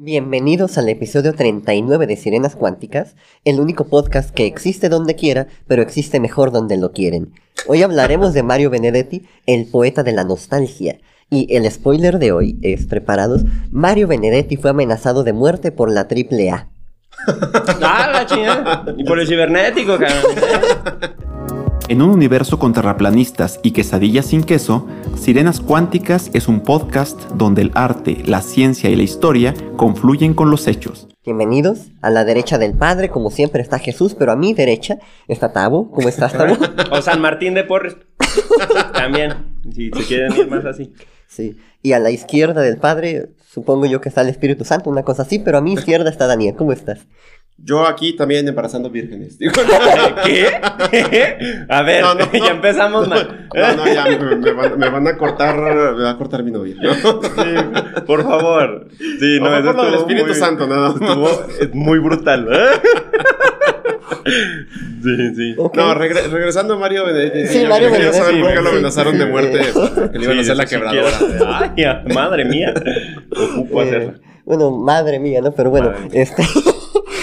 Bienvenidos al episodio 39 de Sirenas Cuánticas, el único podcast que existe donde quiera, pero existe mejor donde lo quieren. Hoy hablaremos de Mario Benedetti, el poeta de la nostalgia. Y el spoiler de hoy es, preparados, Mario Benedetti fue amenazado de muerte por la AAA. Ah, la chingada. Y por el cibernético, cabrón. En un universo con terraplanistas y quesadillas sin queso, Sirenas Cuánticas es un podcast donde el arte, la ciencia y la historia confluyen con los hechos. Bienvenidos. A la derecha del Padre, como siempre, está Jesús, pero a mi derecha está Tabo. ¿Cómo estás, Tabo? O San Martín de Porres. También. Si se quieren ir más así. Sí. Y a la izquierda del Padre, supongo yo que está el Espíritu Santo, una cosa así, pero a mi izquierda está Daniel. ¿Cómo estás? Yo aquí también embarazando vírgenes. Digo, ¿Qué? A ver, No, no, no. ya empezamos mal. no, no, ya me, me van, me van a cortar, me va a cortar mi novia. ¿no? Sí, por favor. Sí, No, no, por lo del Espíritu muy- Santo, nada. Estuvo es muy brutal. ¿eh? Sí, sí. No, regre- regresando a Mario Benedetti. Sí, yo Mario quería saber Benedetti, por qué lo amenazaron sí, de sí. muerte. Que le iban a hacer la quebradora. Ay, madre mía. Ocupo Eh, hacerla. bueno, madre mía, ¿no? Pero bueno, Madre mía. este...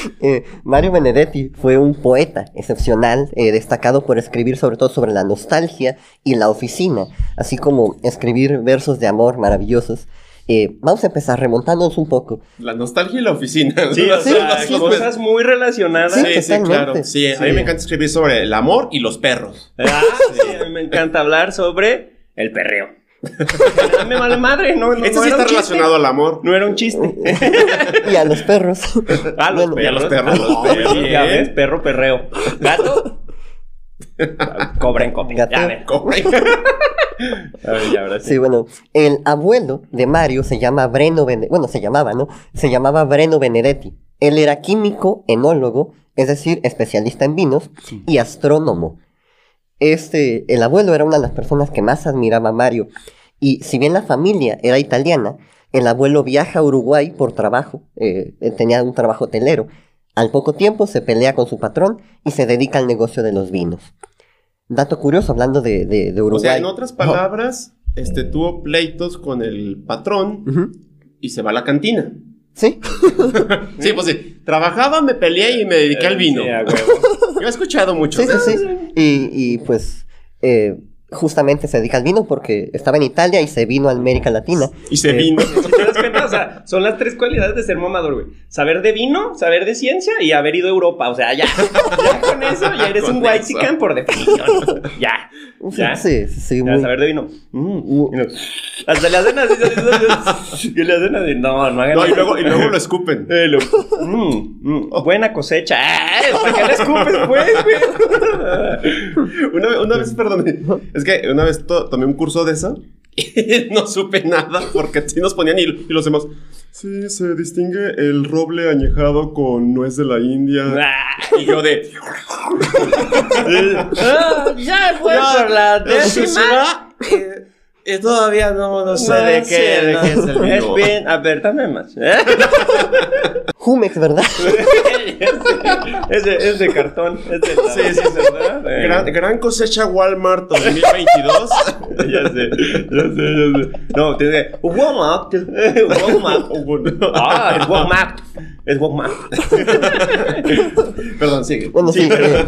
eh, Mario Benedetti fue un poeta excepcional, eh, destacado por escribir sobre todo sobre la nostalgia y la oficina, así como escribir versos de amor maravillosos. Eh, vamos a empezar remontándonos un poco. La nostalgia y la oficina. Sí, o sea, dos cosas muy relacionadas. Sí, Sí, sí, claro. Sí, a mí me encanta escribir sobre el amor y los perros. Ah, sí, a mí me encanta hablar sobre el perreo. Ah, me vale madre, no, no, no sí está chiste. relacionado al amor. No era un chiste. Y a los perros. A los Bueno, y a los perros. perros. a los perros. Ya ves, perro perreo. Gato. Cobra en copia. Gato. Ya, a ver. ¿Cómo? A ver, ya, ahora sí. Sí, bueno, el abuelo de Mario se llama Breno Benedetti, bueno, se llamaba, ¿no? Se llamaba Breno Benedetti. Él era químico, enólogo, es decir, especialista en vinos y astrónomo. Este, el abuelo era una de las personas que más admiraba a Mario. Y si bien la familia era italiana, el abuelo viaja a Uruguay por trabajo, eh, tenía un trabajo hotelero. Al poco tiempo se pelea con su patrón y se dedica al negocio de los vinos. Dato curioso, hablando de, de, de Uruguay. O sea, en otras palabras, este tuvo pleitos con el patrón y se va a la cantina. Sí, Sí, pues sí. Trabajaba, me peleé y me dediqué al vino. Sí, a huevo. Yo he escuchado mucho. Sí, sí, sí. Y, y, pues eh, justamente se dedica al vino porque estaba en Italia y se vino a América Latina. Y se Eh, vino. Te das cuenta, o sea, son las tres cualidades de ser mamador, güey. Saber de vino, saber de ciencia y haber ido a Europa. O sea, ya, ya con eso ya eres un white eso. por definición. Ya, ya. Sí, sí, sí, Ya, muy- saber de vino. Mm, Hasta le hacen así, y le hacen así. No, no hagan No, y luego, y luego lo escupen. Eh, lo- mm, mm, buena cosecha. ¡Ay! ¿Para qué le escupes, pues, güey? Una, vez- una vez, perdón, es que una vez to- tomé un curso de eso y no supe nada porque sí nos ponían y, y los demás. Sí, se distingue el roble añejado con nuez de la India. Ah, Y yo de. ah, ya fue por la décima. Eh, todavía no, no sé No de qué, sé, de no. qué es el Es vino. bien, a ver, dame más. ¿eh? Jumex, ¿verdad? es, de, es de cartón. Es de la- Sí, sí, sí. ¿verdad? Eh, Gran, gran cosecha Walmart 2022. Ya sé, ya sé, ya sé. No, tiene Walmart. Walmart. Ah, es Walmart. Es Walmart. Perdón, sigue. Bueno, sí. eh,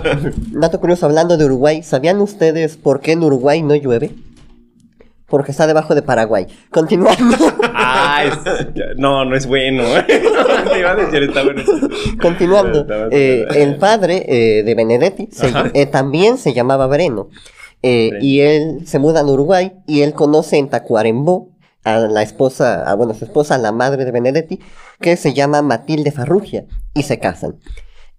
dato curioso, hablando de Uruguay, ¿sabían ustedes por qué en Uruguay no llueve? Porque está debajo de Paraguay. Continuando. Ah, es- no, no es bueno. No, te iba a decir, está bueno. Continuando, eh, el padre eh, de Benedetti se- eh, también se llamaba Breno. Breno. y él se muda a Uruguay y él conoce en Tacuarembó a la esposa, a, bueno, su esposa, la madre de Benedetti, que se llama Matilde Farrugia, y se casan.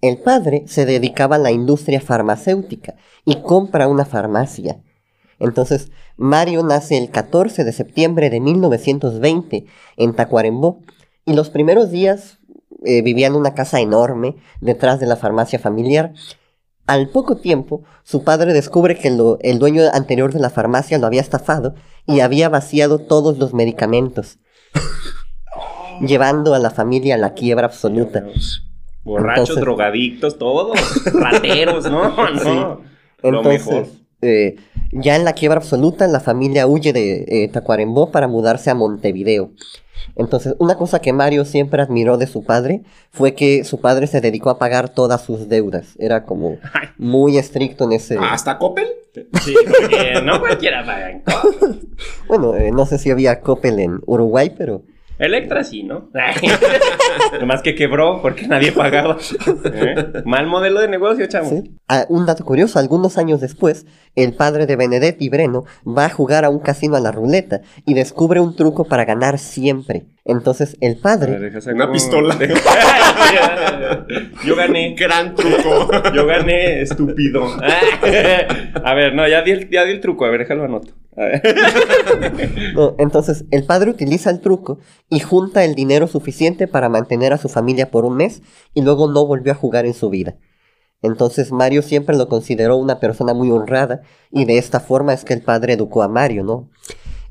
El padre se dedicaba a la industria farmacéutica y compra una farmacia. Entonces, Mario nace el 14 de septiembre de 1920 en Tacuarembó y los primeros días eh, vivía en una casa enorme detrás de la farmacia familiar. Al poco tiempo, su padre descubre que lo- el dueño anterior de la farmacia lo había estafado y había vaciado todos los medicamentos, llevando a la familia a la quiebra absoluta. Borrachos, Entonces- drogadictos, todos. Rateros, ¿no? No. Entonces, mejor. eh, ya en la quiebra absoluta, la familia huye de eh, Tacuarembó para mudarse a Montevideo. Entonces, una cosa que Mario siempre admiró de su padre fue que su padre se dedicó a pagar todas sus deudas. Era como muy estricto en ese... ¿Hasta Coppel? Sí, porque no cualquiera paga en Bueno, eh, no sé si había Coppel en Uruguay, pero... Electra sí, ¿no? Nomás que quebró porque nadie pagaba. ¿Eh? Mal modelo de negocio, chamo. Ah, un dato curioso, algunos años después, el padre de Benedetti, Breno, va a jugar a un casino a la ruleta y descubre un truco para ganar siempre. Entonces, el padre... Una un- pistola. Yo gané. Gran truco. Yo gané, estúpido. A ver, no, ya di el, ya di el truco. A ver, déjalo anoto. A ver. No, entonces, el padre utiliza el truco y junta el dinero suficiente para mantener a su familia por un mes y luego no volvió a jugar en su vida. Entonces Mario siempre lo consideró una persona muy honrada y de esta forma es que el padre educó a Mario, ¿no?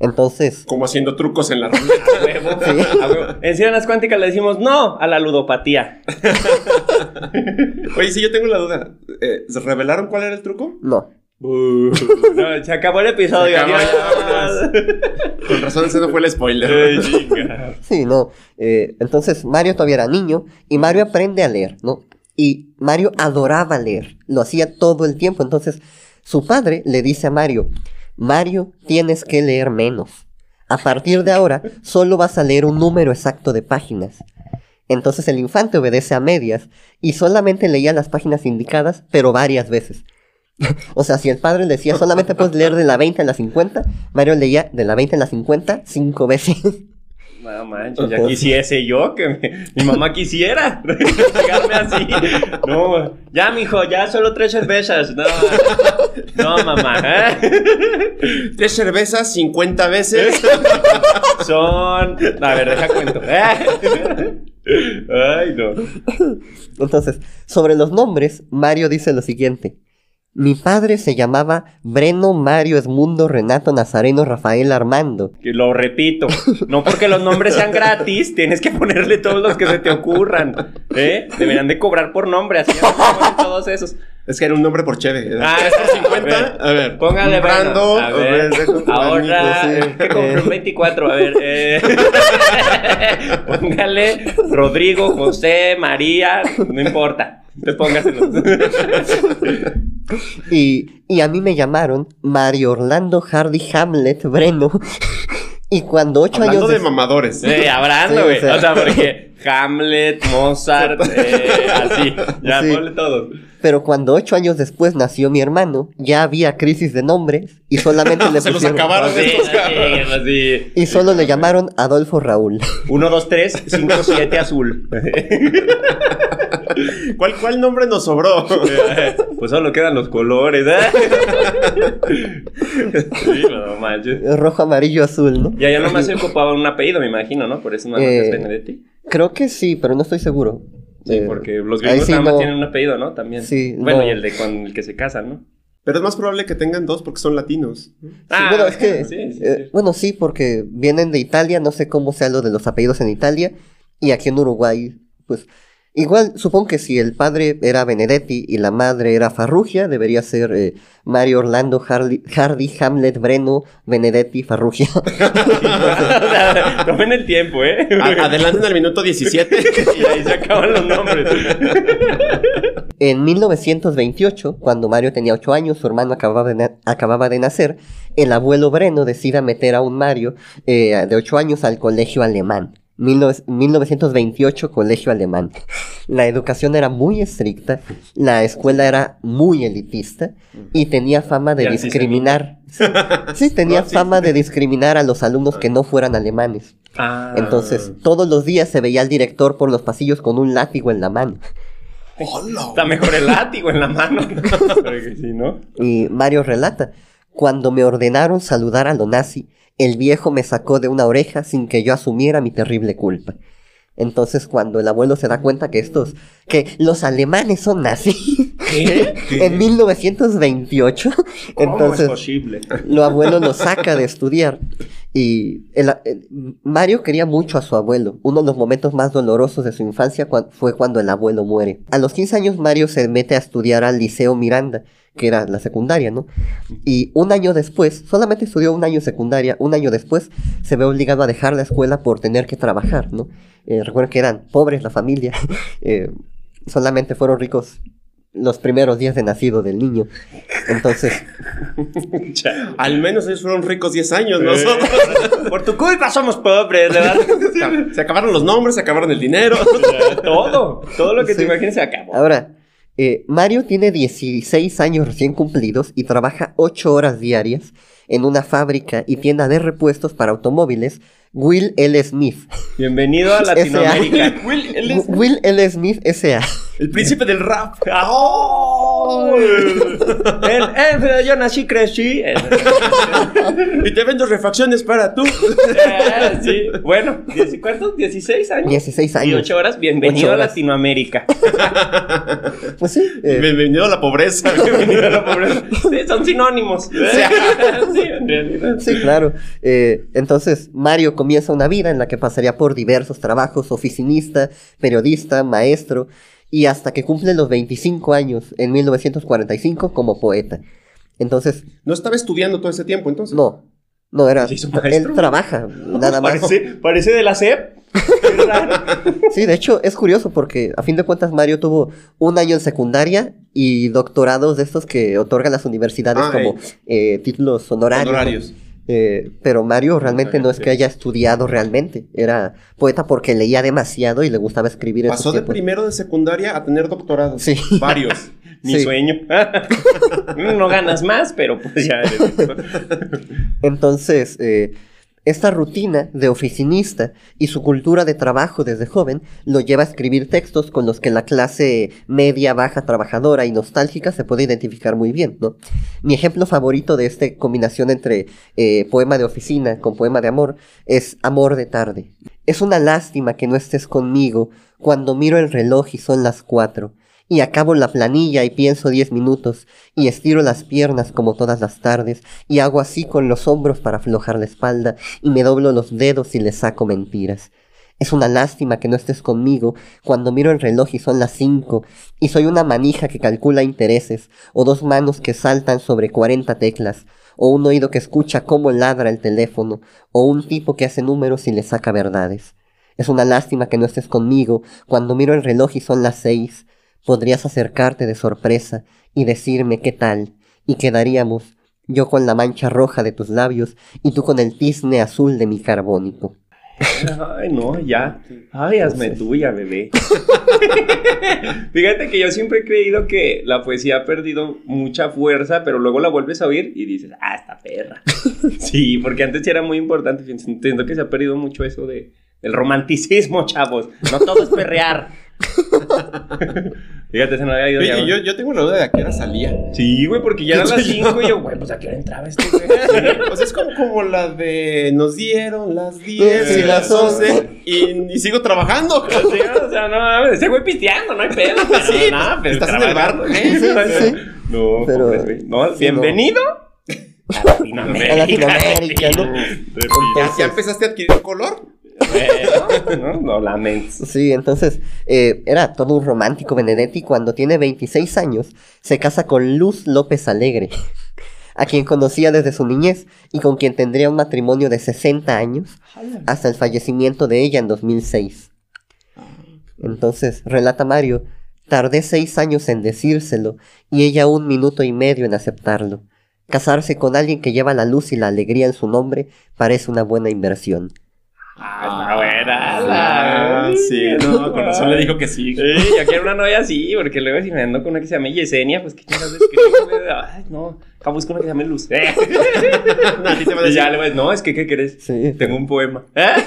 Entonces, Como haciendo trucos en la ruleta. Huevo. En Sirenas Cuánticas le decimos no a la ludopatía. Oye, sí, yo tengo la duda. Eh, ¿Se revelaron cuál era el truco? no. No, se acabó el episodio. Acabó. Con razón, ese no fue el spoiler. Sí, no. Eh, entonces Mario todavía era niño y Mario aprende a leer, ¿no? Y Mario adoraba leer, lo hacía todo el tiempo. Entonces su padre le dice a Mario, Mario, tienes que leer menos. A partir de ahora, solo vas a leer un número exacto de páginas. Entonces el infante obedece a medias y solamente leía las páginas indicadas, pero varias veces. o sea, si el padre le decía solamente puedes leer de la 20 a la 50, Mario leía de la 20 a la 50 cinco veces. No manches, ya quisiese yo que me- mi mamá quisiera pegarme así. No, ya, mijo, ya solo tres cervezas. No, no, mamá. ¿eh? Tres cervezas, 50 veces. Son. A ver, deja cuento. Ay, no. Entonces, sobre los nombres, Mario dice lo siguiente. Mi padre se llamaba Breno Mario Esmundo Renato Nazareno Rafael Armando. Lo repito, no porque los nombres sean gratis, tienes que ponerle todos los que se te ocurran. ¿eh? Deberían de cobrar por nombre, así ya se todos esos. Es que era un nombre por cheve. Ah, ¿Tres por 50? A ver. Póngale Brando. bueno, a ver, dejo ahora, sí. ¿qué compré? Un Eh. 24, a ver. eh. Póngale Rodrigo, José, María, no importa. Te póngaselo. Y, y a mí me llamaron Mario Orlando Hardy Hamlet Breno. y cuando ocho Hablando años... de des- mamadores. Sí, hablando, Sí, güey. o sea. O sea, porque Hamlet, Mozart, eh, así. Ya, Sí. ponle todos. Pero cuando ocho años después nació mi hermano, ya había crisis de nombres y solamente le Se los pusieron... acabaron. Estos así. Y solo le llamaron Adolfo Raúl. 1, 2, 3, 5, 7, azul. ¿Cuál, ¿Cuál nombre nos sobró? Pues solo quedan los colores, ¿eh? Sí, no manches. Rojo, amarillo, azul, ¿no? Y allá nomás se ocupaba un apellido, me imagino, ¿no? Por eso no Eh, es Benedetti. Creo que sí, pero no estoy seguro. Sí, Eh, porque los gringos sí nada más no- tienen un apellido, ¿no? También. Sí, Bueno, no. y el de con el que se casan, ¿no? Pero es más probable que tengan dos porque son latinos. Sí, bueno, es que, Ah, sí, sí, eh, sí. bueno, sí, porque vienen de Italia, no sé cómo sea lo de los apellidos en Italia, y aquí en Uruguay, pues, igual, supongo que si el padre era Benedetti y la madre era Farrugia, debería ser eh, Mario Orlando Hardy, Hardy Hamlet Breno Benedetti Farrugia. tomen el tiempo, ¿eh? Adelanten al minuto 17. y ahí se acaban los nombres. en 1928, cuando Mario tenía 8 años, su hermano acababa de, na- acababa de nacer, el abuelo Breno decide meter a un Mario eh, de 8 años al colegio alemán. 19- 1928 colegio alemán. La educación era muy estricta, la escuela era muy elitista y tenía fama de discriminar. Sí, tenía fama de discriminar a los alumnos que no fueran alemanes. Ah. Entonces, todos los días se veía al director por los pasillos con un látigo en la mano. Está mejor el látigo en la mano. No. Y Mario relata, cuando me ordenaron saludar a lo nazi, el viejo me sacó de una oreja sin que yo asumiera mi terrible culpa. Entonces cuando el abuelo se da cuenta que estos, que los alemanes son nazis, ¿Qué? en 1928, ¿Cómo entonces es posible? lo abuelo lo saca de estudiar. Y el- el- Mario quería mucho a su abuelo. Uno de los momentos más dolorosos de su infancia fue cuando el abuelo muere. A los 15 años Mario se mete a estudiar al Liceo Miranda, que era la secundaria, ¿no? Y un año después, solamente estudió un año secundaria, un año después se ve obligado a dejar la escuela por tener que trabajar, ¿no? Eh, recuerden que eran pobres la familia, eh, solamente fueron ricos los primeros días de nacido del niño. Entonces, Al menos ellos fueron ricos 10 años, nosotros. Por tu culpa somos pobres, ¿verdad? Se acabaron los nombres, se acabaron el dinero. todo, todo lo que te Sí. imagines se acabó. ahora, eh, Mario tiene 16 años recién cumplidos y trabaja 8 horas diarias en una fábrica y tienda de repuestos para automóviles, Will L. Smith. Bienvenido a Latinoamérica. Will, L. Smith S.A. el príncipe del rap. ¡Oh! En- en- yo nací, crecí. Y te vendo refacciones para tú. eh, sí. Bueno, ¿dieci- ¿cuántos? ¿16 años? 16 Y años. 8 horas. Bienvenido a. Latinoamérica. Pues sí. eh, Bienvenido a la pobreza. Bienvenido a la pobreza. Sí, son sinónimos. Sí, en realidad. Sí, claro. Eh, entonces, Mario comienza una vida en la que pasaría por diversos trabajos, oficinista, periodista, maestro, y hasta que cumple los 25 años en 1945 como poeta. Entonces, No estaba estudiando todo ese tiempo, entonces. no, no era... Él trabaja, nada más. Parece, parece de la SEP. Sí, de hecho es curioso porque a fin de cuentas Mario tuvo un año en secundaria y doctorados de estos que otorgan las universidades Ah, como eh, títulos honorarios. Honorarios. Eh, pero Mario realmente no es que haya estudiado realmente, era poeta porque leía demasiado y le gustaba escribir Pasó de primero de secundaria a tener doctorado. Sí. Varios. Mi Sí. sueño. no ganas más, pero pues ya eres. Entonces, eh, esta rutina de oficinista y su cultura de trabajo desde joven lo lleva a escribir textos con los que la clase media, baja, trabajadora y nostálgica se puede identificar muy bien, ¿no? Mi ejemplo favorito de esta combinación entre eh, poema de oficina con poema de amor es Amor de tarde. Es una lástima que no estés conmigo cuando miro el reloj y son las cuatro. Y acabo la planilla y pienso diez minutos, y estiro las piernas como todas las tardes, y hago así con los hombros para aflojar la espalda, y me doblo los dedos y le saco mentiras. Es una lástima que no estés conmigo cuando miro el reloj y son las cinco, y soy una manija que calcula intereses, o dos manos que saltan sobre cuarenta teclas, o un oído que escucha cómo ladra el teléfono, o un tipo que hace números y le saca verdades. Es una lástima que no estés conmigo cuando miro el reloj y son las seis. Podrías acercarte de sorpresa y decirme qué tal, y quedaríamos, yo con la mancha roja de tus labios y tú con el tizne azul de mi carbónico. Ay, no, ya. Ay, hazme tuya, bebé. Fíjate que yo siempre he creído que la poesía ha perdido mucha fuerza, pero luego la vuelves a oír y dices, ah, esta perra. Sí, porque antes sí era muy importante. Entiendo que se ha perdido mucho eso de, del romanticismo, chavos. No todo es perrear. Fíjate, se me había ido ya. Oye, yo, yo tengo la duda de a qué hora salía. Sí, güey, porque ya eran las 5 y yo, güey, pues a qué hora entraba este güey. O sea, es como, como la de nos dieron las 10 y Sí, las las 11 y, y sigo trabajando. Sí, o sea, no ese güey pisteando, no hay pedo. Pero Sí, nada, pero estás en el bar, trabajando. ¿eh? Sí, sí. No, Pero- pobres, güey. No, sí, bienvenido a Latinoamérica. A Latinoamérica, ¿no? ¿Ya, ya empezaste a adquirir color? No, no lamento. Sí, entonces eh, era todo un romántico Benedetti. Cuando tiene 26 años, se casa con Luz López Alegre, a quien conocía desde su niñez y con quien tendría un matrimonio de 60 años hasta el fallecimiento de ella en 2006. Entonces, relata Mario, tardé seis años en decírselo y ella un minuto y medio en aceptarlo. Casarse con alguien que lleva la luz y la alegría en su nombre parece una buena inversión. Ah, está buena. Ah, la- sí, no, con razón le dijo que sí. Sí, yo quiero una novia así, porque luego si me ando con una que se llama Yesenia, pues qué chingados escribe. Ay, no, acá busco una que se llame Luz. Eh. No, a ti te va a Y decir. ya le voy a decir, no, es que, ¿qué querés? Sí. Tengo un poema. ¿Eh?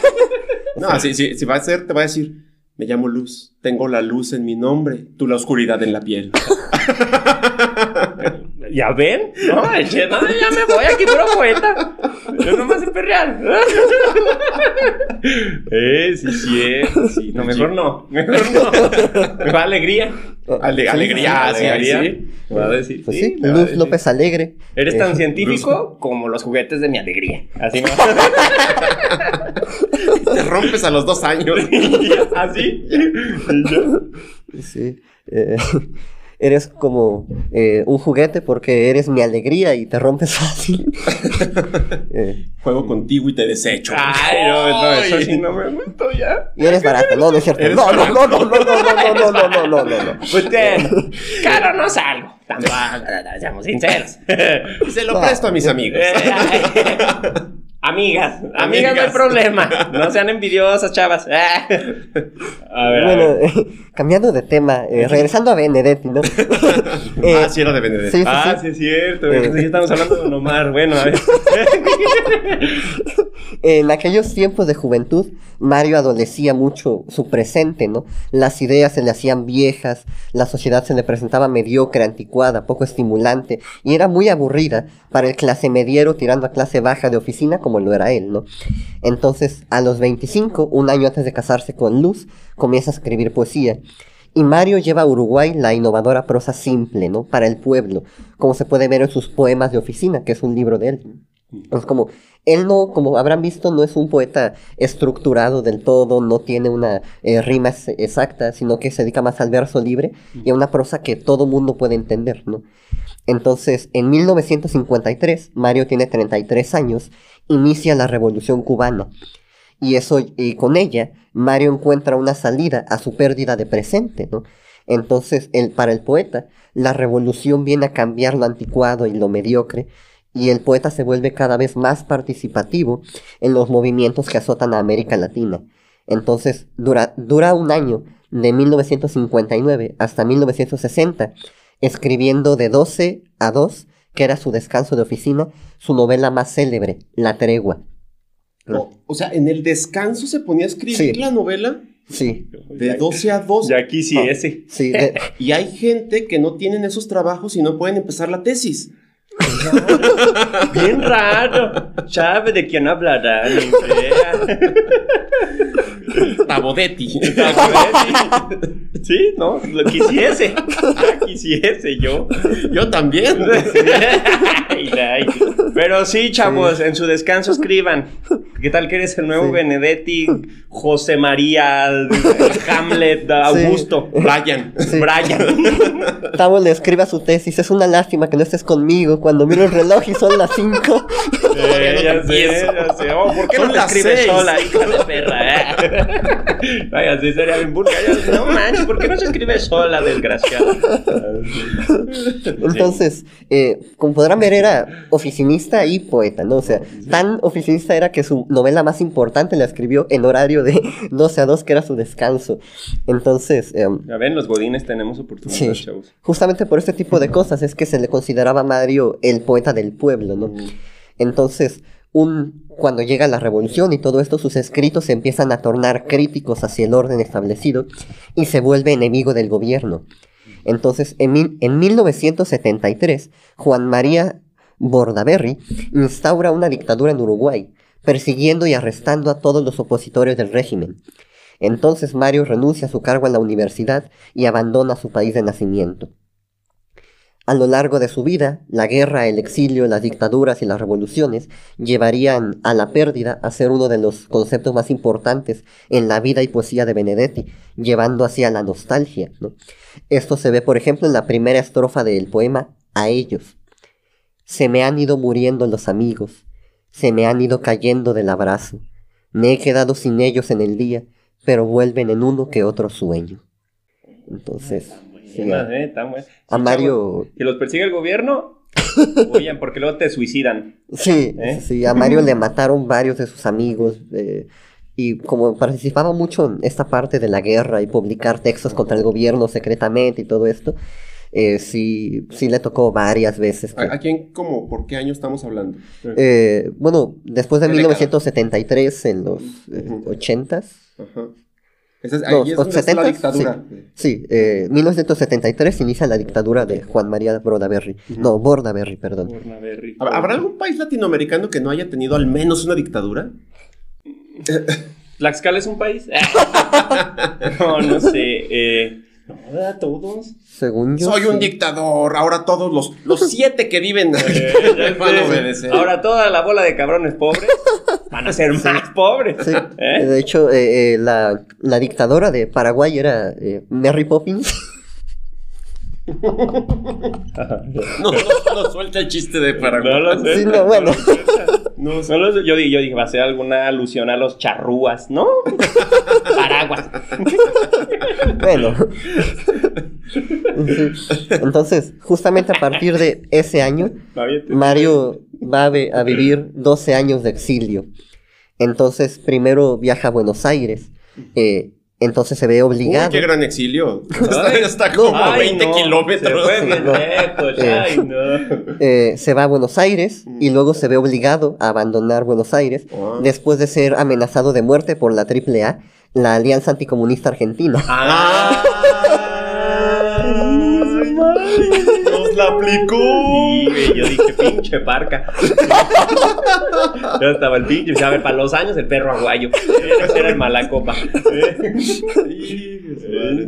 No, si, si, si va a ser, te va a decir. Me llamo Luz. Tengo la luz en mi nombre. Tú la oscuridad en la piel. ¿Ya ven? No, eche, no, ya me voy aquí, puro poeta. Yo nomás sé perrear. Eh, sí, sí, sí. No, mejor no. Mejor no. Me va alegría. Ale- alegría, sí, alegría. sí. Me va a decir. Pues sí, Luz decir. López Alegre. Eres Eh, tan científico como los juguetes de mi alegría. Así me Te rompes a los dos años. Así. Sí. eh, eres como eh, un juguete porque eres mi alegría y te rompes fácil. Eh, Juego contigo y te desecho. Ay, no, no, eso sí no me meto ya. y eres barato, no, no es cierto. Eres No, no, no, no, no, no, no, no, no, no, no, no, no. Pues ten, caro no salgo. Seamos sinceros. Se lo presto a mis amigos. Amigas, amigas, no hay Amigas. problema. No sean envidiosas, chavas. A ver, a Bueno, ver. eh, cambiando de tema, eh, regresando a Benedetti, ¿no? Eh, ah, sí, era de sí, sí, Ah, sí. sí es cierto. Eh. Sí, estamos hablando de Don Omar. Bueno, a ver. En aquellos tiempos de juventud, Mario adolecía mucho su presente, ¿no? Las ideas se le hacían viejas, la sociedad se le presentaba mediocre, anticuada, poco estimulante, y era muy aburrida para el clase mediero tirando a clase baja de oficina como lo era él, ¿no? Entonces, a los 25, un año antes de casarse con Luz, comienza a escribir poesía. Y Mario lleva a Uruguay la innovadora prosa simple, ¿no? Para el pueblo, como se puede ver en sus poemas de oficina, que es un libro de él. Es como, él no, como habrán visto, no es un poeta estructurado del todo, no tiene una eh, rima ex- exacta, sino que se dedica más al verso libre y a una prosa que todo mundo puede entender, ¿no? Entonces, en 1953, Mario tiene 33 años, inicia la Revolución Cubana. Y eso, y con ella, Mario encuentra una salida a su pérdida de presente, ¿no? Entonces, el, para el poeta, la revolución viene a cambiar lo anticuado y lo mediocre, y el poeta se vuelve cada vez más participativo en los movimientos que azotan a América Latina. Entonces, dura, dura un año, de 1959 hasta 1960, escribiendo de 12 a 2, que era su descanso de oficina, su novela más célebre, La Tregua. O, o sea, en el descanso se ponía a escribir Sí. la novela Sí, de 12 a 2. Ya quisiese. sí, de- Y hay gente que no tienen esos trabajos y no pueden empezar la tesis. Bien raro. ¿Sabe de quién hablará? Ni idea. Tabodetti. Sí, no, lo quisiese. Ah, quisiese yo. Yo también. Ay, ay. Pero sí, chavos, en su descanso escriban. ¿Qué tal que eres el nuevo Sí. Benedetti, José María, Hamlet, Augusto, Brian. Sí. Brian? Tavo le escribe a su tesis, es una lástima que no estes conmigo cuando miro el reloj y son las 5. Eh, ya sé, ya sé. Oh, ¿Por qué Son no te escribes seis. sola, hija de perra? eh? Vaya, sí sería bien. Ya- No manches, ¿por qué no se escribe sola, desgraciado? Entonces, eh, como podrán ver, era oficinista y poeta, ¿no? O sea, tan oficinista era que su novela más importante la escribió en horario de 12 a 2, que era su descanso. Entonces, em, Ya ven, los godines tenemos oportunidades, Sí. chavos. justamente por este tipo de cosas es que se le consideraba a Mario el poeta del pueblo, ¿no? Entonces, un, cuando llega la revolución y todo esto, sus escritos se empiezan a tornar críticos hacia el orden establecido y se vuelve enemigo del gobierno. Entonces, en, en 1973, Juan María Bordaberry instaura una dictadura en Uruguay, persiguiendo y arrestando a todos los opositores del régimen. Entonces Mario renuncia a su cargo en la universidad y abandona su país de nacimiento. A lo largo de su vida, la guerra, el exilio, las dictaduras y las revoluciones llevarían a la pérdida a ser uno de los conceptos más importantes en la vida y poesía de Benedetti, llevando hacia la nostalgia. ¿no? Esto se ve, por ejemplo, en la primera estrofa del poema A ellos. Se me han ido muriendo los amigos, se me han ido cayendo del abrazo. Me he quedado sin ellos en el día, pero vuelven en uno que otro sueño. Entonces, Buenas, eh, tan buenas. a Sí, Mario, chavos, Si los persigue el gobierno, huyan porque luego te suicidan. sí, ¿Eh? sí, a Mario le mataron varios de sus amigos. eh, y como participaba mucho en esta parte de la guerra y publicar textos contra el gobierno secretamente y todo esto, eh, sí, sí le tocó varias veces. que- ¿A, a quién, como, por qué año estamos hablando? Eh, bueno, después de ¿Qué década? 1973, en los eh, Ujú. 80s, Ajá. Esa es, donde la 70s, dictadura. sí, eh, 1973 inicia la dictadura de Juan María Bordaberry. No, Bordaberry, perdón. Bornaberry. ¿Hab- ¿Habrá algún país latinoamericano que no haya tenido al menos una dictadura? ¿Tlaxcala es un país? no, no sé. Eh, ¿verdad? todos. Según yo. Soy un dictador. Ahora todos los, los siete que viven Eh, van a obedecer. Ahora toda la bola de cabrones pobres van a ser más pobres. Sí, ¿Eh? De hecho, eh, eh, la, la dictadora de Paraguay era eh, Mary Poppins. No, no, no suelta el chiste de Paraguay. No lo sé. Sí, no, bueno. No, No sé. Yo, yo dije, va a ser alguna alusión a los charrúas, ¿no? Paraguas. Bueno. Entonces, justamente a partir de ese año, Mario va a vivir 12 años de exilio. Entonces, primero viaja a Buenos Aires. eh, entonces se ve Uy, obligado. qué gran exilio. Está, como a 20 no, kilómetros. Se fue bien No. lejos, Eh. ay, no. eh, se va a Buenos Aires y luego se ve obligado a abandonar Buenos Aires Ah. después de ser amenazado de muerte por la AAA, la Alianza Anticomunista Argentina. Ah, Nos la aplicó. Sí, güey, yo dije, pinche parca. ya estaba el pinche. A ver, para los años, el perro aguayo. Ese era el malacopa.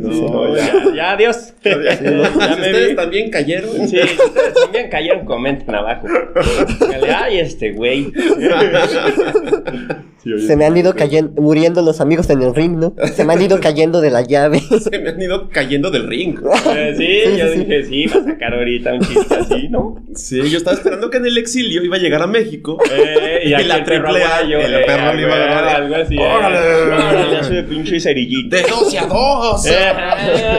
No, ya. ya, ya, adiós. Ya, Ya si me ustedes vi. también cayeron. Sí, si ustedes también cayeron, comenten abajo. Ay, este güey. Se me han ido cayendo, muriendo los amigos en el ring, ¿no? Se me han ido cayendo de la llave. Se me han ido cayendo del ring. Eh, sí, Sí, yo sí, sí. dije, sí, va a sacar ahorita un chiste así, ¿no? Sí, yo estaba esperando que en el exilio iba a llegar a México. Eh, y, Y la triple A, aguayo, el eh, perro le iba a agarrar. Algo así. eh. ¡Órale! Órale, ese pinche cerillito. De 12 a 2. Eh,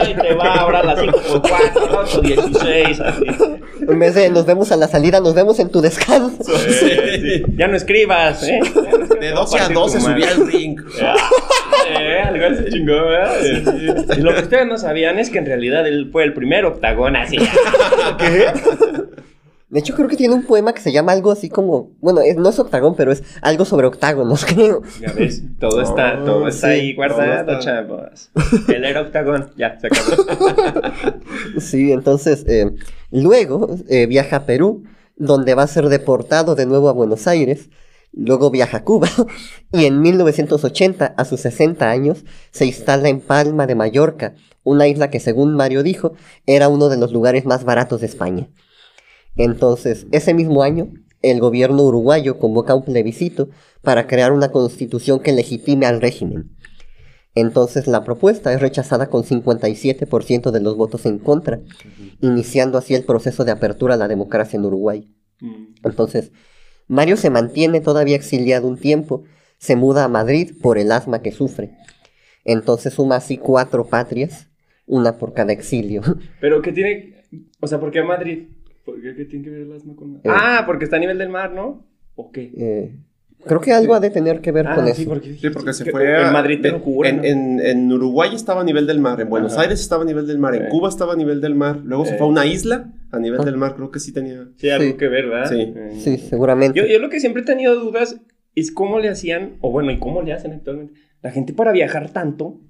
ay, te va ahora a las 5 por 4, 8, 16, así. En vez de nos vemos a la salida, nos vemos en tu descanso. Eh, sí. Ya no escribas, ¿eh? De 12 a 12 subía al ring. Eh, algo así chingón, ¿verdad? Eh, Y lo que ustedes no sabían es que en realidad él fue el primer octagón así. De hecho, creo que tiene un poema que se llama algo así como. Bueno, es- no es octagón, pero es algo sobre octágonos, creo. Ya ves, todo está, Oh, todo está sí, ahí guardado, está. chavos. Él era octagón, ya, se acabó. Sí, entonces. eh, luego eh, viaja a Perú, donde va a ser deportado de nuevo a Buenos Aires. Luego viaja a Cuba. Y en 1980, a sus 60 años, se instala en Palma de Mallorca, una isla que, según Mario dijo, era uno de los lugares más baratos de España. Entonces, ese mismo año, el gobierno uruguayo convoca un plebiscito para crear una constitución que legitime al régimen. Entonces, la propuesta es rechazada con 57% de los votos en contra, iniciando así el proceso de apertura a la democracia en Uruguay. Entonces, Mario se mantiene todavía exiliado un tiempo, se muda a Madrid por el asma que sufre. Entonces suma así cuatro patrias, una por cada exilio. Pero ¿qué tiene? O sea, ¿por qué Madrid? ¿Por qué, qué tiene que ver el asma con Eh. Ah, porque está a nivel del mar, ¿no? ¿O qué? Eh, creo que algo ha de tener que ver Ah, con sí, eso. porque, Sí, porque se fue En a- Madrid te en, lo cura, en, ¿no? en- en Uruguay estaba a nivel del mar, en Buenos Ajá. Aires estaba a nivel del mar, en Sí. Cuba estaba a nivel del mar, luego se fue a una isla a nivel Ah. del mar, creo que sí tenía. Sí, algo Sí. que ver, ¿verdad? Sí. Eh, Sí, seguramente. Yo, yo lo que siempre he tenido dudas es cómo le hacían, o bueno, y cómo le hacen actualmente, la gente para viajar tanto.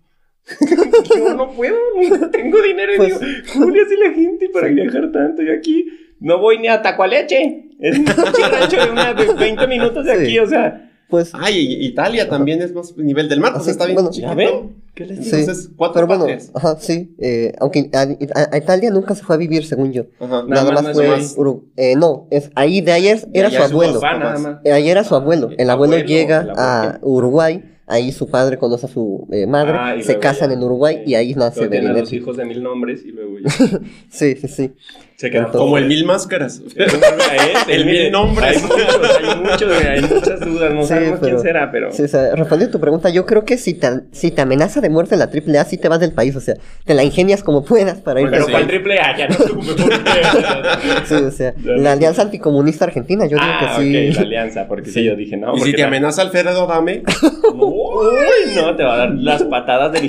yo no puedo, no tengo dinero. Y Pues- digo, ¿cómo le hace la gente para viajar tanto? Yo aquí no voy ni a Tacualeche. Es un rancho de, una, de 20 minutos de Sí. aquí, o sea. Pues Ay, y- Italia también es más nivel del mar, pues Así, está bien bueno, chiquito. ¿Ya ven? ¿Qué les digo? Sí. Entonces, cuatro pero bueno, ajá, sí. eh, aunque a, a- a Italia nunca se fue a vivir, según yo. Ajá. Nada Nada, más, más, fue más. Uru- eh, no, es ahí de ayer era su abuelo. Eh, Ahí era su abuelo. El El abuelo, abuelo, llega el abuelo. a Uruguay. Ahí su padre conoce a su eh, madre. Ah, se casan ya. en Uruguay Sí. y ahí nace a los hijos de mil nombres y luego ya. Sí, sí, sí. Se Entonces- Como el mil máscaras. el El mil nombres. Hay muchos, hay muchos, hay muchas dudas. No Sí, sabemos pero- quién será, pero. Sí, o sea, respondiendo a tu pregunta, yo creo que si te, si te amenaza de muerte la AAA, sí te vas del país. O sea, te la ingenias como puedas para ir. Pero Sí. ¿cuál triple A? Ya no qué. Sí, o sea, la Alianza Anticomunista Argentina, yo digo ah, que sí. ok, la alianza, porque sí, Sí. yo dije, no. y si te la- amenaza Alfredo Adame, Uy, no, te va a dar las patadas de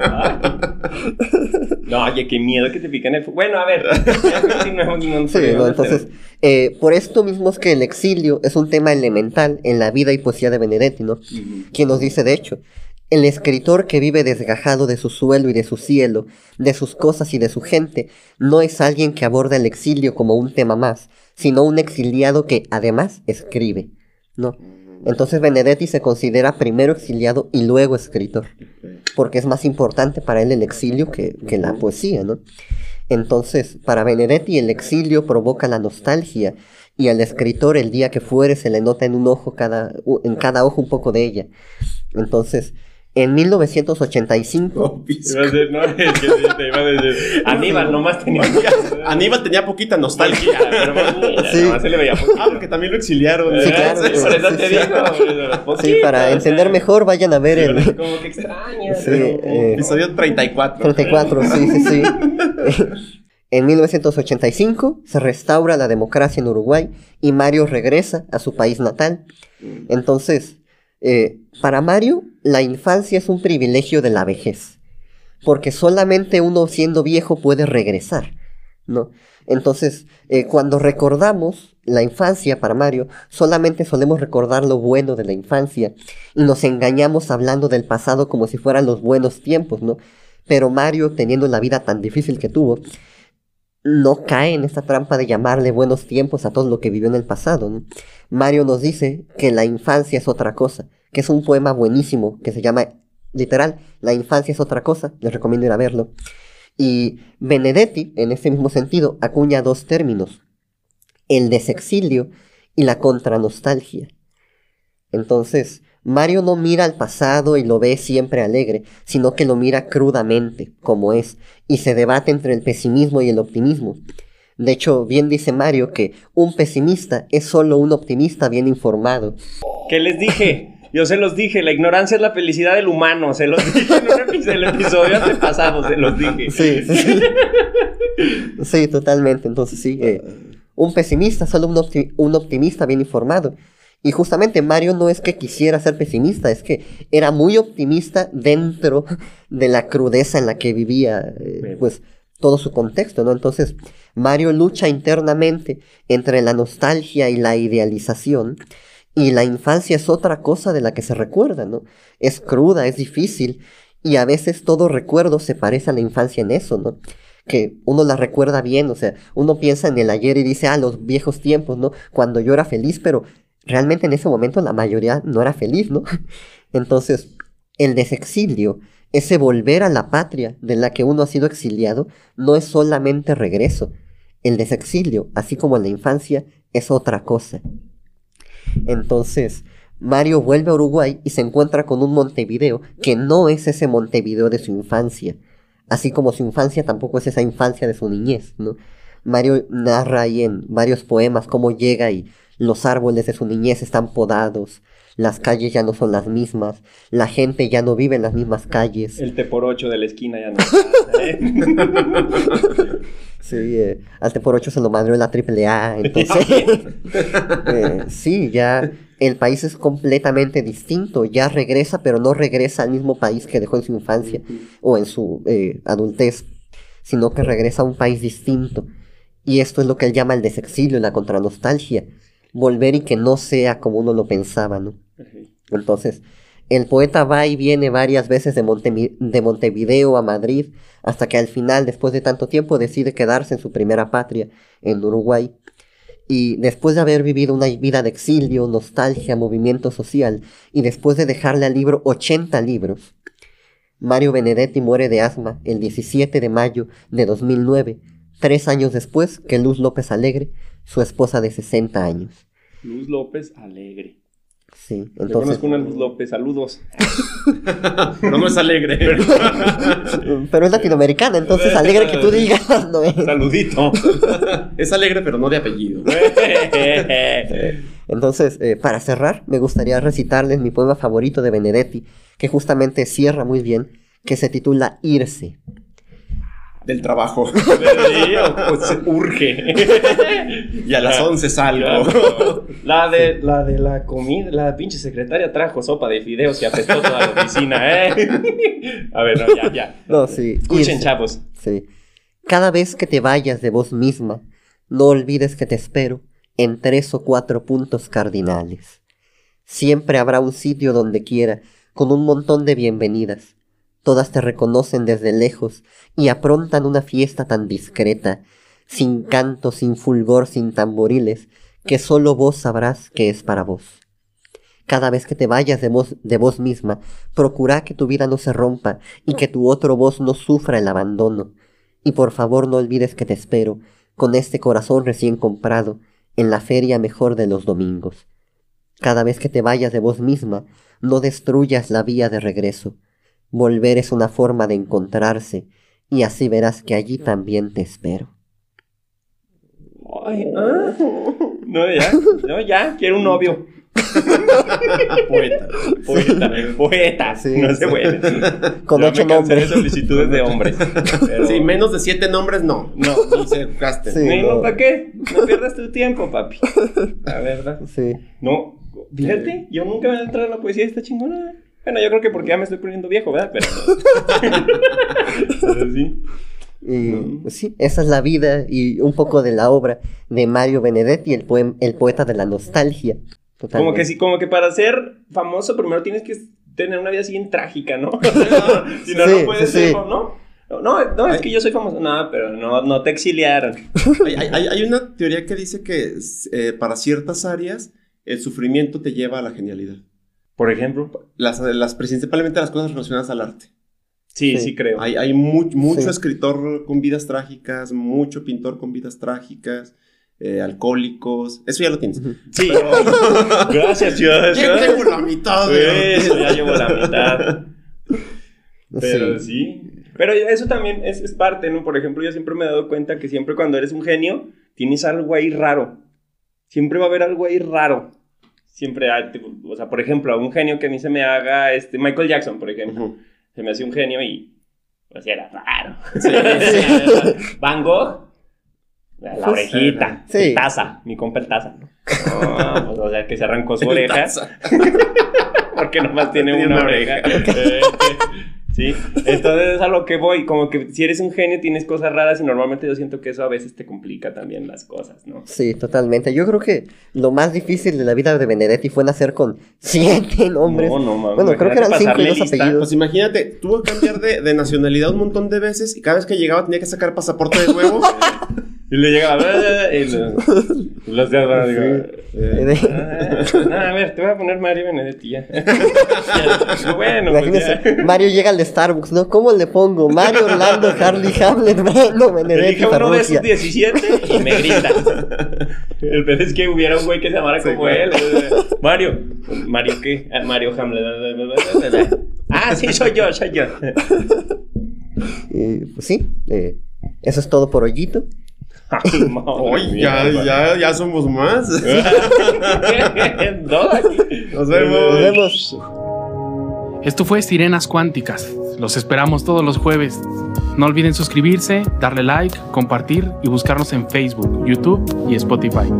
Ay. No, oye, qué miedo que te piquen el... Bueno, a ver, ya continuemos. no Sí, no, entonces, eh, por esto mismo es que el exilio es un tema elemental en la vida y poesía de Benedetti, ¿no? Quien nos dice de hecho, el escritor que vive desgajado de su suelo y de su cielo, de sus cosas y de su gente, no es alguien que aborda el exilio como un tema más, sino un exiliado que además escribe, ¿no? Entonces Benedetti se considera primero exiliado y luego escritor, porque es más importante para él el exilio que, que la poesía, ¿no? Entonces, para Benedetti el exilio provoca la nostalgia y al escritor el día que fuere se le nota en un ojo cada, en cada ojo un poco de ella. Entonces, En 1985. Iba a decir, no, es que te iba a decir. Aníbal nomás tenía. Aníbal tenía poquita nostalgia. Pero mira, Sí. nomás se le veía poquito. Ah, porque también lo exiliaron. Sí, claro, Sí, por eso te para entender mejor, vayan a ver el Como que extraño. Sí, eh, Episodio 34. 34, sí, sí, sí. En 1985 se restaura la democracia en Uruguay y Mario regresa a su país natal. Entonces, eh, para Mario, la infancia es un privilegio de la vejez, porque solamente uno siendo viejo puede regresar, ¿no? Entonces, eh, cuando recordamos la infancia para Mario, solamente solemos recordar lo bueno de la infancia y nos engañamos hablando del pasado como si fueran los buenos tiempos, ¿no? Pero Mario, teniendo la vida tan difícil que tuvo, no cae en esta trampa de llamarle buenos tiempos a todo lo que vivió en el pasado. Mario nos dice que la infancia es otra cosa, que es un poema buenísimo que se llama, literal, La infancia es otra cosa, les recomiendo ir a verlo. Y Benedetti, en este mismo sentido, acuña dos términos, el desexilio y la contranostalgia. Entonces, Mario no mira al pasado y lo ve siempre alegre, sino que lo mira crudamente, como es, y se debate entre el pesimismo y el optimismo. De hecho, bien dice Mario que un pesimista es solo un optimista bien informado. ¿Qué les dije? Yo se los dije, la ignorancia es la felicidad del humano. Se los dije en un episodio, el episodio antepasado, se los dije. Sí, sí, sí. Sí, totalmente. Entonces, sí, eh, un pesimista, solo un, opti- un optimista bien informado. Y justamente Mario no es que quisiera ser pesimista, es que era muy optimista dentro de la crudeza en la que vivía, eh, pues, todo su contexto, ¿no? Entonces, Mario lucha internamente entre la nostalgia y la idealización. Y la infancia es otra cosa de la que se recuerda, ¿no? Es cruda, es difícil. Y a veces todo recuerdo se parece a la infancia en eso, ¿no? Que uno la recuerda bien, o sea, uno piensa en el ayer y dice, ah, los viejos tiempos, ¿no? Cuando yo era feliz, pero realmente en ese momento la mayoría no era feliz, ¿no? Entonces, el desexilio, ese volver a la patria de la que uno ha sido exiliado, no es solamente regreso. El desexilio, así como la infancia, es otra cosa. Entonces, Mario vuelve a Uruguay y se encuentra con un Montevideo que no es ese Montevideo de su infancia. Así como su infancia tampoco es esa infancia de su niñez, ¿no? Mario narra ahí en varios poemas cómo llega y los árboles de su niñez están podados, las calles ya no son las mismas, la gente ya no vive en las mismas calles. El T por 8 de la esquina ya no ¿eh? Sí, eh, al T por 8 se lo madrió la AAA, entonces... eh, sí, ya el país es completamente distinto, ya regresa, pero no regresa al mismo país que dejó en su infancia o en su eh, adultez, sino que regresa a un país distinto. Y esto es lo que él llama el desexilio, la contranostalgia, volver y que no sea como uno lo pensaba, ¿no? Entonces, el poeta va y viene varias veces de, Montevideo a Madrid, hasta que al final, después de tanto tiempo, decide quedarse en su primera patria, en Uruguay. Y después de haber vivido una vida de exilio, nostalgia, movimiento social, y después de dejarle al libro 80 libros, Mario Benedetti muere de asma el 17 de mayo de 2009, tres años después que Luz López Alegre, su esposa de 60 años. Luz López Alegre. Sí, Yo entonces... conozco una Luz López, saludos. No, no es alegre. Pero es latinoamericana, entonces alegre que tú digas, no es. Saludito. es alegre, pero no de apellido. Entonces, eh, para cerrar, me gustaría recitarles mi poema favorito de Benedetti, que justamente cierra muy bien, que se titula Irse. Del trabajo. pues urge. Y a las 11 salgo. La de, la de la comida, la pinche secretaria trajo sopa de fideos y apestó toda la oficina, ¿eh? A ver, no, ya, ya. No, sí. Escuchen, chavos. Sí. Cada vez que te vayas de vos misma, no olvides que te espero en tres o cuatro puntos cardinales. Siempre habrá un sitio donde quiera, con un montón de bienvenidas. Todas te reconocen desde lejos y aprontan una fiesta tan discreta, sin canto, sin fulgor, sin tamboriles, que solo vos sabrás que es para vos. Cada vez que te vayas de vos, de vos misma, procura que tu vida no se rompa y que tu otro voz no sufra el abandono. Y por favor no olvides que te espero, con este corazón recién comprado, en la feria mejor de los domingos. Cada vez que te vayas de vos misma, no destruyas la vía de regreso. Volver es una forma de encontrarse, y así verás que allí también te espero. Ay, ah. No, ya, no, ya, quiero un novio. Poeta. Poeta, poeta. Sí, no sí. se puede. Con ocho me cansé de nombres. solicitudes de hombres. Pero- Sí, menos de siete nombres no. No. Ni se gasten. No. no, ¿para qué? No pierdas tu tiempo, papi. La verdad. Sí. No, fíjate, yo nunca me he entrado a la poesía esta chingona. Bueno, yo creo que porque ya me estoy poniendo viejo, ¿verdad? Pero, Pero sí. Y sí, esa es la vida y un poco de la obra de Mario Benedetti, el, poem- el poeta de la nostalgia. Como Totalmente. que sí, como que para ser famoso primero tienes que tener una vida así bien trágica, ¿no? si no, Sí, no puedes sí, ser, sí. ¿no? No, no, es que yo soy famoso. No, pero no, no te exiliaron. Hay, hay- hay- hay una teoría que dice que eh, para ciertas áreas el sufrimiento te lleva a la genialidad. Por ejemplo. Las, las, principalmente las cosas relacionadas al arte. Sí, Sí. sí, creo. Hay, hay mu- mucho Sí. escritor con vidas trágicas, mucho pintor con vidas trágicas, eh, alcohólicos. Eso ya lo tienes. Sí. Gracias, Dios. Ya tengo la mitad de Eso, ya llevo la mitad. Pero Sí. sí. Pero eso también es, es parte, ¿no? Por ejemplo, yo siempre me he dado cuenta que siempre cuando eres un genio, tienes algo ahí raro. Siempre va a haber algo ahí raro. Siempre hay, tipo, o sea, por ejemplo, un genio que a mí se me haga, este, Michael Jackson, por ejemplo, se me hace un genio y, pues era raro. Van Gogh, la Pues, orejita, sí. el taza, mi compa el taza, pues, o sea, que se arrancó su oreja. Taza. Porque nomás tiene Tiene una una oreja. sí, entonces es a lo que voy. Como que si eres un genio tienes cosas raras y normalmente yo siento que eso a veces te complica también las cosas, ¿no? Sí, totalmente. Yo creo que lo más difícil de la vida de Benedetti fue nacer con siete nombres. No, no, mames. bueno, creo que eran cinco y dos lista. apellidos. Pues imagínate, tuvo que cambiar de, de nacionalidad un montón de veces y cada vez que llegaba tenía que sacar pasaporte de nuevo. Y le llegaba. "Ah", y lo- los días van a decir, Eh, "Ah, a ver, te voy a poner Mario Benedetti ya. Bueno, pues ya. Mario llega al de Starbucks, ¿no? ¿Cómo le pongo? Mario Harley Harley Hamlet, Breno Benedetti Elige uno de esos 17 y me grita. El peor es que hubiera un güey que se llamara Sí, como él. Mario. ¿Mario qué? Ah, Mario Hamlet. Ah, sí, soy yo, soy yo. Pues sí, eh, eso es todo por hoyito. Ay, Hoy ya, ya, ya somos más. Nos vemos. Nos vemos. Esto fue Sirenas Cuánticas. Los esperamos todos los jueves. No olviden suscribirse, darle like, compartir y buscarnos en Facebook, YouTube y Spotify.